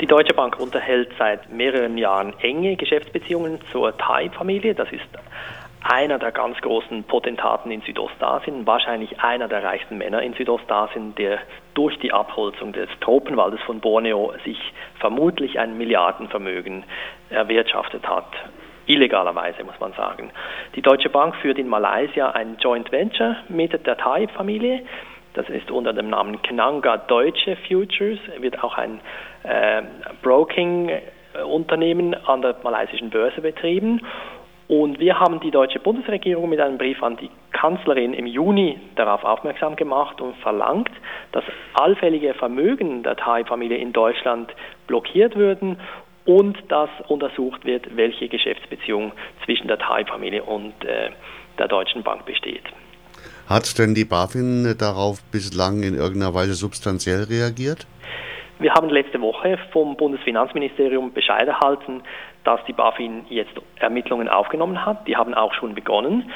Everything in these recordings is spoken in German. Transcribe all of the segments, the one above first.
Die Deutsche Bank unterhält seit mehreren Jahren enge Geschäftsbeziehungen zur TAI-Familie. Das ist einer der ganz großen Potentaten in Südostasien, wahrscheinlich einer der reichsten Männer in Südostasien, der durch die Abholzung des Tropenwaldes von Borneo sich vermutlich ein Milliardenvermögen erwirtschaftet hat. Illegalerweise, muss man sagen. Die Deutsche Bank führt in Malaysia ein Joint Venture mit der Thai-Familie. Das ist unter dem Namen Knanga Deutsche Futures, wird auch ein äh, Broking-Unternehmen an der malaysischen Börse betrieben. Und wir haben die deutsche Bundesregierung mit einem Brief an die Kanzlerin im Juni darauf aufmerksam gemacht und verlangt, dass allfällige Vermögen der Thai-Familie in Deutschland blockiert würden und dass untersucht wird, welche Geschäftsbeziehung zwischen der Thai-Familie und äh, der Deutschen Bank besteht. Hat denn die BaFin darauf bislang in irgendeiner Weise substanziell reagiert? Wir haben letzte Woche vom Bundesfinanzministerium Bescheid erhalten, dass die BaFin jetzt Ermittlungen aufgenommen hat. Die haben auch schon begonnen.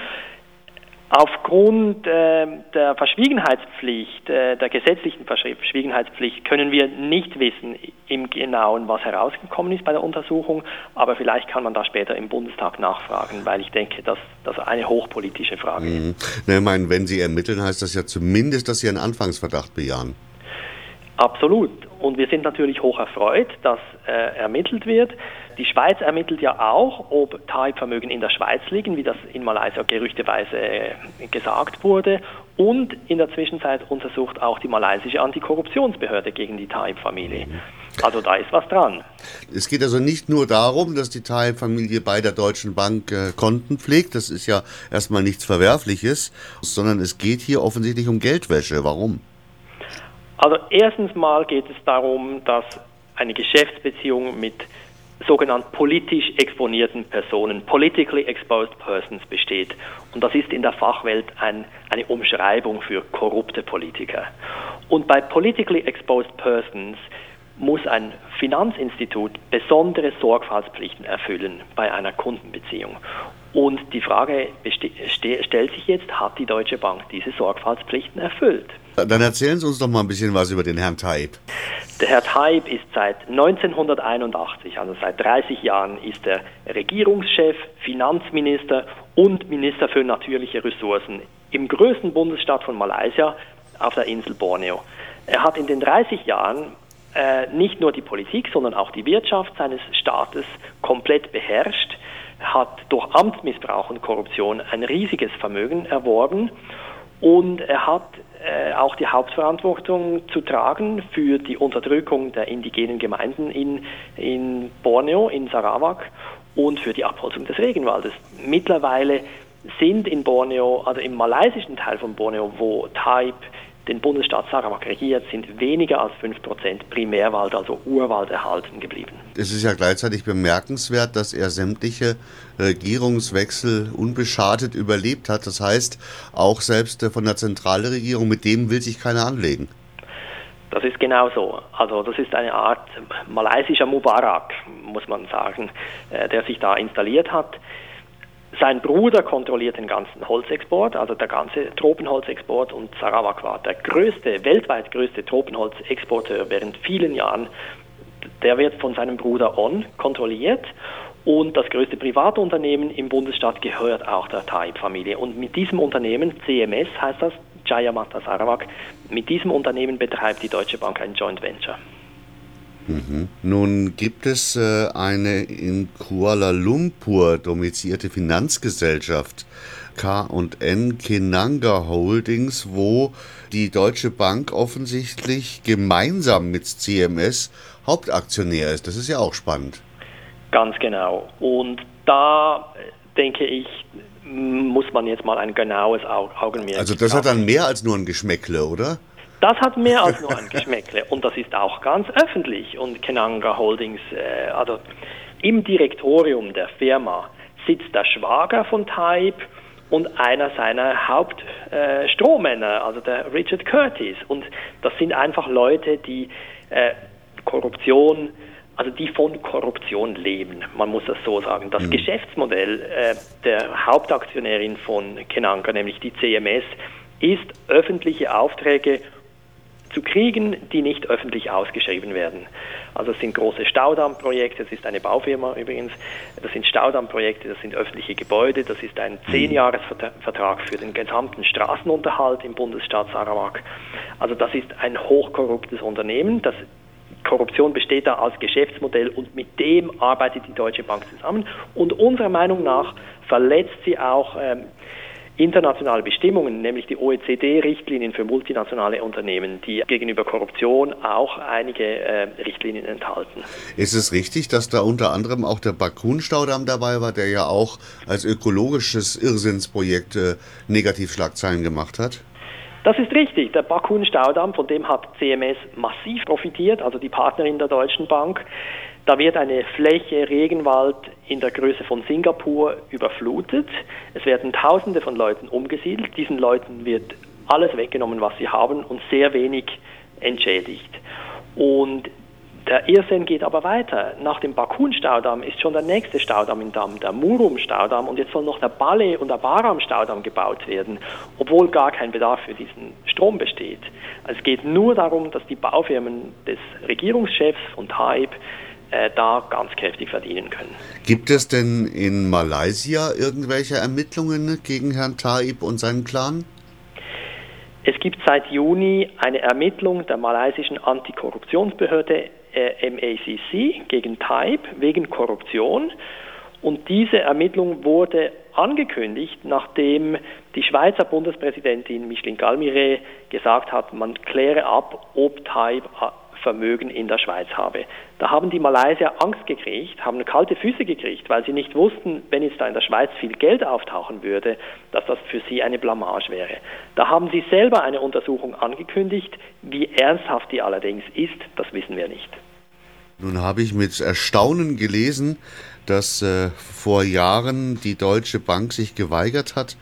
Aufgrund äh, der Verschwiegenheitspflicht, äh, der gesetzlichen Verschwiegenheitspflicht, können wir nicht wissen im Genauen, was herausgekommen ist bei der Untersuchung, aber vielleicht kann man da später im Bundestag nachfragen, weil ich denke, dass das eine hochpolitische Frage mhm. ist. ich meine, wenn Sie ermitteln, heißt das ja zumindest, dass Sie einen Anfangsverdacht bejahen. Absolut. Und wir sind natürlich hoch erfreut, dass äh, ermittelt wird. Die Schweiz ermittelt ja auch, ob TAIP-Vermögen in der Schweiz liegen, wie das in Malaysia gerüchteweise äh, gesagt wurde. Und in der Zwischenzeit untersucht auch die malaysische Antikorruptionsbehörde gegen die TAIP-Familie. Also da ist was dran. Es geht also nicht nur darum, dass die TAIP-Familie bei der Deutschen Bank äh, Konten pflegt, das ist ja erstmal nichts Verwerfliches, sondern es geht hier offensichtlich um Geldwäsche. Warum? Also erstens mal geht es darum, dass eine Geschäftsbeziehung mit sogenannten politisch exponierten Personen, politically exposed persons besteht. Und das ist in der Fachwelt ein, eine Umschreibung für korrupte Politiker. Und bei politically exposed persons muss ein Finanzinstitut besondere Sorgfaltspflichten erfüllen bei einer Kundenbeziehung. Und die Frage stellt sich jetzt, hat die Deutsche Bank diese Sorgfaltspflichten erfüllt? Dann erzählen Sie uns doch mal ein bisschen was über den Herrn Taib. Der Herr Taib ist seit 1981, also seit 30 Jahren, ist er Regierungschef, Finanzminister und Minister für natürliche Ressourcen im größten Bundesstaat von Malaysia auf der Insel Borneo. Er hat in den 30 Jahren äh, nicht nur die Politik, sondern auch die Wirtschaft seines Staates komplett beherrscht hat durch Amtsmissbrauch und Korruption ein riesiges Vermögen erworben und er hat äh, auch die Hauptverantwortung zu tragen für die Unterdrückung der indigenen Gemeinden in, in Borneo, in Sarawak und für die Abholzung des Regenwaldes. Mittlerweile sind in Borneo, also im malaysischen Teil von Borneo, wo Taib den Bundesstaat Sarawak regiert, sind weniger als 5% Primärwald, also Urwald erhalten geblieben. Es ist ja gleichzeitig bemerkenswert, dass er sämtliche Regierungswechsel unbeschadet überlebt hat. Das heißt, auch selbst von der Zentralregierung, mit dem will sich keiner anlegen. Das ist genau so. Also das ist eine Art malaysischer Mubarak, muss man sagen, äh, der sich da installiert hat. Sein Bruder kontrolliert den ganzen Holzexport, also der ganze Tropenholzexport und Sarawak war der größte, weltweit größte Tropenholzexporteur während vielen Jahren. Der wird von seinem Bruder On kontrolliert und das größte Privatunternehmen im Bundesstaat gehört auch der Taib-Familie. Und mit diesem Unternehmen, CMS heißt das, Jayamata Sarawak, mit diesem Unternehmen betreibt die Deutsche Bank ein Joint Venture. Mhm. Nun gibt es äh, eine in Kuala Lumpur domizierte Finanzgesellschaft, K&N Kenanga Holdings, wo die Deutsche Bank offensichtlich gemeinsam mit CMS Hauptaktionär ist. Das ist ja auch spannend. Ganz genau. Und da denke ich, muss man jetzt mal ein genaues Augenmerk. Also das hat dann mehr als nur ein Geschmäckle, oder? Das hat mehr als nur ein Geschmäckle und das ist auch ganz öffentlich. Und Kenanga Holdings, äh, also im Direktorium der Firma sitzt der Schwager von Type und einer seiner Hauptstrohmänner, äh, also der Richard Curtis. Und das sind einfach Leute, die äh, Korruption, also die von Korruption leben, man muss das so sagen. Das mhm. Geschäftsmodell äh, der Hauptaktionärin von Kenanga, nämlich die CMS, ist öffentliche Aufträge zu kriegen, die nicht öffentlich ausgeschrieben werden. Also es sind große Staudammprojekte, das ist eine Baufirma übrigens, das sind Staudammprojekte, das sind öffentliche Gebäude, das ist ein mhm. Zehnjahresvertrag für den gesamten Straßenunterhalt im Bundesstaat Sarawak. Also das ist ein hochkorruptes Unternehmen, das Korruption besteht da als Geschäftsmodell und mit dem arbeitet die Deutsche Bank zusammen. Und unserer Meinung nach verletzt sie auch ähm, internationale Bestimmungen, nämlich die OECD-Richtlinien für multinationale Unternehmen, die gegenüber Korruption auch einige äh, Richtlinien enthalten. Ist es richtig, dass da unter anderem auch der Bakun-Staudamm dabei war, der ja auch als ökologisches Irrsinnsprojekt äh, Negativschlagzeilen gemacht hat? Das ist richtig. Der Bakun-Staudamm, von dem hat CMS massiv profitiert, also die Partnerin der Deutschen Bank. Da wird eine Fläche Regenwald in der Größe von Singapur überflutet. Es werden Tausende von Leuten umgesiedelt. Diesen Leuten wird alles weggenommen, was sie haben und sehr wenig entschädigt. Und der Irrsinn geht aber weiter. Nach dem Bakun-Staudamm ist schon der nächste Staudamm im Damm, der Murum-Staudamm, und jetzt soll noch der Balle- und der Baram-Staudamm gebaut werden, obwohl gar kein Bedarf für diesen Strom besteht. Es geht nur darum, dass die Baufirmen des Regierungschefs von Taib da ganz kräftig verdienen können. Gibt es denn in Malaysia irgendwelche Ermittlungen gegen Herrn Taib und seinen Clan? Es gibt seit Juni eine Ermittlung der malaysischen Antikorruptionsbehörde äh, MACC gegen Taib wegen Korruption. Und diese Ermittlung wurde angekündigt, nachdem die Schweizer Bundespräsidentin Micheline Galmire gesagt hat, man kläre ab, ob Taib Vermögen in der Schweiz habe. Da haben die Malaysier Angst gekriegt, haben kalte Füße gekriegt, weil sie nicht wussten, wenn jetzt da in der Schweiz viel Geld auftauchen würde, dass das für sie eine Blamage wäre. Da haben sie selber eine Untersuchung angekündigt. Wie ernsthaft die allerdings ist, das wissen wir nicht. Nun habe ich mit Erstaunen gelesen, dass äh, vor Jahren die Deutsche Bank sich geweigert hat,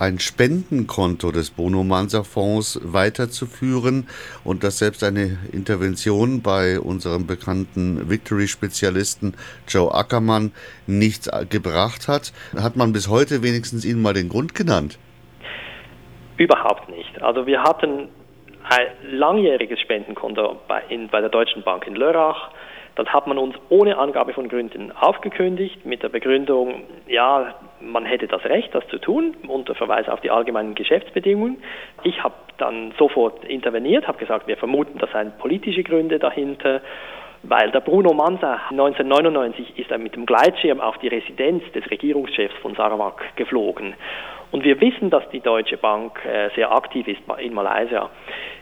ein Spendenkonto des Bonomanser Fonds weiterzuführen und dass selbst eine Intervention bei unserem bekannten Victory-Spezialisten Joe Ackermann nichts gebracht hat. Hat man bis heute wenigstens Ihnen mal den Grund genannt? Überhaupt nicht. Also wir hatten ein langjähriges Spendenkonto bei, in, bei der Deutschen Bank in Lörrach das hat man uns ohne Angabe von Gründen aufgekündigt mit der Begründung, ja, man hätte das Recht, das zu tun, unter Verweis auf die allgemeinen Geschäftsbedingungen. Ich habe dann sofort interveniert, habe gesagt, wir vermuten, da seien politische Gründe dahinter, weil der Bruno Mansa 1999 ist er mit dem Gleitschirm auf die Residenz des Regierungschefs von Sarawak geflogen. Und wir wissen, dass die Deutsche Bank äh, sehr aktiv ist in Malaysia.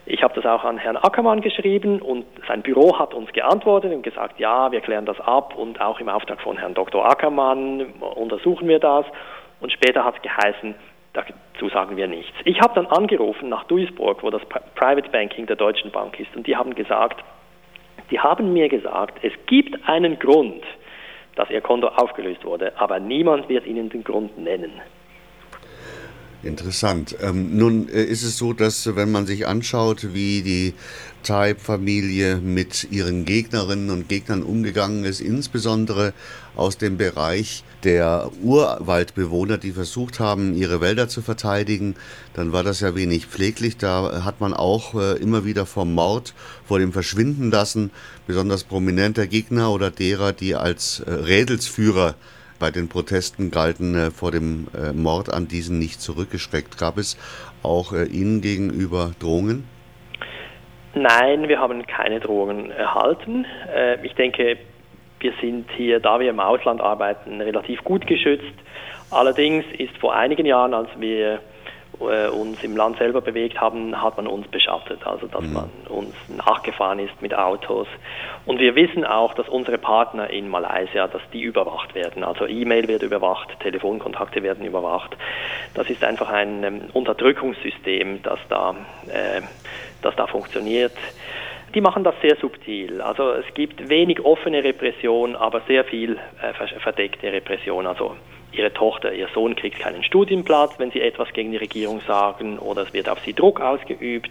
Ich habe das auch an Herrn Ackermann geschrieben und sein Büro hat uns geantwortet und gesagt, ja, wir klären das ab und auch im Auftrag von Herrn Dr. Ackermann untersuchen wir das. Und später hat es geheißen, dazu sagen wir nichts. Ich habe dann angerufen nach Duisburg, wo das Private Banking der Deutschen Bank ist und die haben gesagt, die haben mir gesagt, es gibt einen Grund, dass ihr Konto aufgelöst wurde, aber niemand wird ihnen den Grund nennen. Interessant. Ähm, nun äh, ist es so, dass wenn man sich anschaut, wie die Type-Familie mit ihren Gegnerinnen und Gegnern umgegangen ist, insbesondere aus dem Bereich der Urwaldbewohner, die versucht haben, ihre Wälder zu verteidigen, dann war das ja wenig pfleglich. Da hat man auch äh, immer wieder vom Mord, vor dem Verschwinden lassen, besonders prominenter Gegner oder derer, die als äh, Rädelsführer bei den Protesten galten äh, vor dem äh, Mord an diesen nicht zurückgeschreckt. Gab es auch äh, Ihnen gegenüber Drohungen? Nein, wir haben keine Drohungen erhalten. Äh, ich denke, wir sind hier, da wir im Ausland arbeiten, relativ gut geschützt. Allerdings ist vor einigen Jahren, als wir äh, uns im Land selber bewegt haben, hat man uns beschattet, also dass mhm. man uns nachgefahren ist mit Autos. Und wir wissen auch, dass unsere Partner in Malaysia, dass die überwacht werden. Also E-Mail wird überwacht, Telefonkontakte werden überwacht. Das ist einfach ein ähm, Unterdrückungssystem, das da, äh, das da funktioniert. Die machen das sehr subtil. Also es gibt wenig offene Repression, aber sehr viel äh, verdeckte Repression. Also ihre Tochter, ihr Sohn kriegt keinen Studienplatz, wenn sie etwas gegen die Regierung sagen oder es wird auf sie Druck ausgeübt.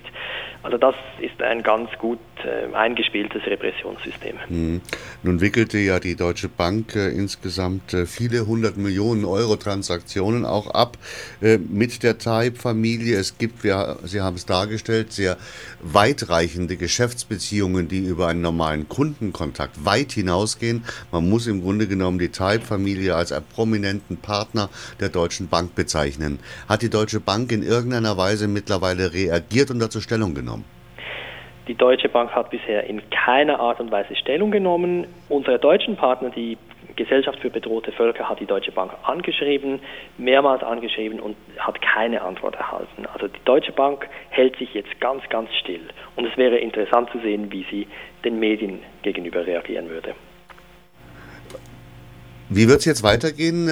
Also das ist ein ganz gut äh, eingespieltes Repressionssystem. Hm. Nun wickelte ja die Deutsche Bank äh, insgesamt äh, viele hundert Millionen Euro Transaktionen auch ab äh, mit der Taib-Familie. Es gibt, wir, Sie haben es dargestellt, sehr weitreichende Geschäftsbeziehungen, die über einen normalen Kundenkontakt weit hinausgehen. Man muss im Grunde genommen die Taib-Familie als einen prominenten Partner der Deutschen Bank bezeichnen. Hat die Deutsche Bank in irgendeiner Weise mittlerweile reagiert und dazu Stellung genommen? Die Deutsche Bank hat bisher in keiner Art und Weise Stellung genommen. Unsere deutschen Partner, die Gesellschaft für bedrohte Völker, hat die Deutsche Bank angeschrieben, mehrmals angeschrieben und hat keine Antwort erhalten. Also die Deutsche Bank hält sich jetzt ganz, ganz still. Und es wäre interessant zu sehen, wie sie den Medien gegenüber reagieren würde. Wie wird es jetzt weitergehen?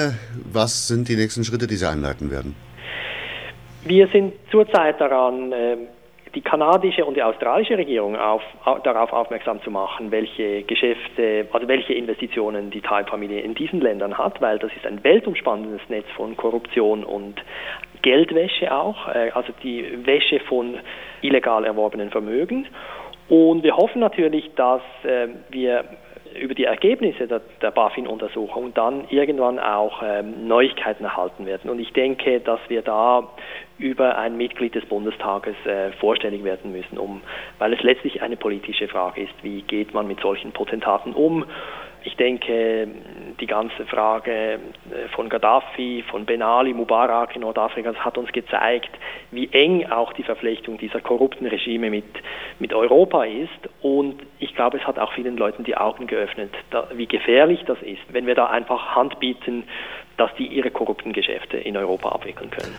Was sind die nächsten Schritte, die Sie einleiten werden? Wir sind zurzeit daran, ähm, die kanadische und die australische Regierung auf, darauf aufmerksam zu machen, welche Geschäfte, also welche Investitionen die Thai-Familie in diesen Ländern hat, weil das ist ein weltumspannendes Netz von Korruption und Geldwäsche auch, äh, also die Wäsche von illegal erworbenen Vermögen. Und wir hoffen natürlich, dass äh, wir über die Ergebnisse der, der BaFin-Untersuchung dann irgendwann auch ähm, Neuigkeiten erhalten werden. Und ich denke, dass wir da über ein Mitglied des Bundestages äh, vorstellig werden müssen, um, weil es letztlich eine politische Frage ist, wie geht man mit solchen Potentaten um. Ich denke, die ganze Frage äh, von Gaddafi, von Ben Ali, Mubarak in Nordafrika, das hat uns gezeigt, wie eng auch die Verflechtung dieser korrupten Regime mit, mit Europa ist. Und ich glaube, es hat auch vielen Leuten die Augen geöffnet, da, wie gefährlich das ist, wenn wir da einfach Hand bieten, dass die ihre korrupten Geschäfte in Europa abwickeln können.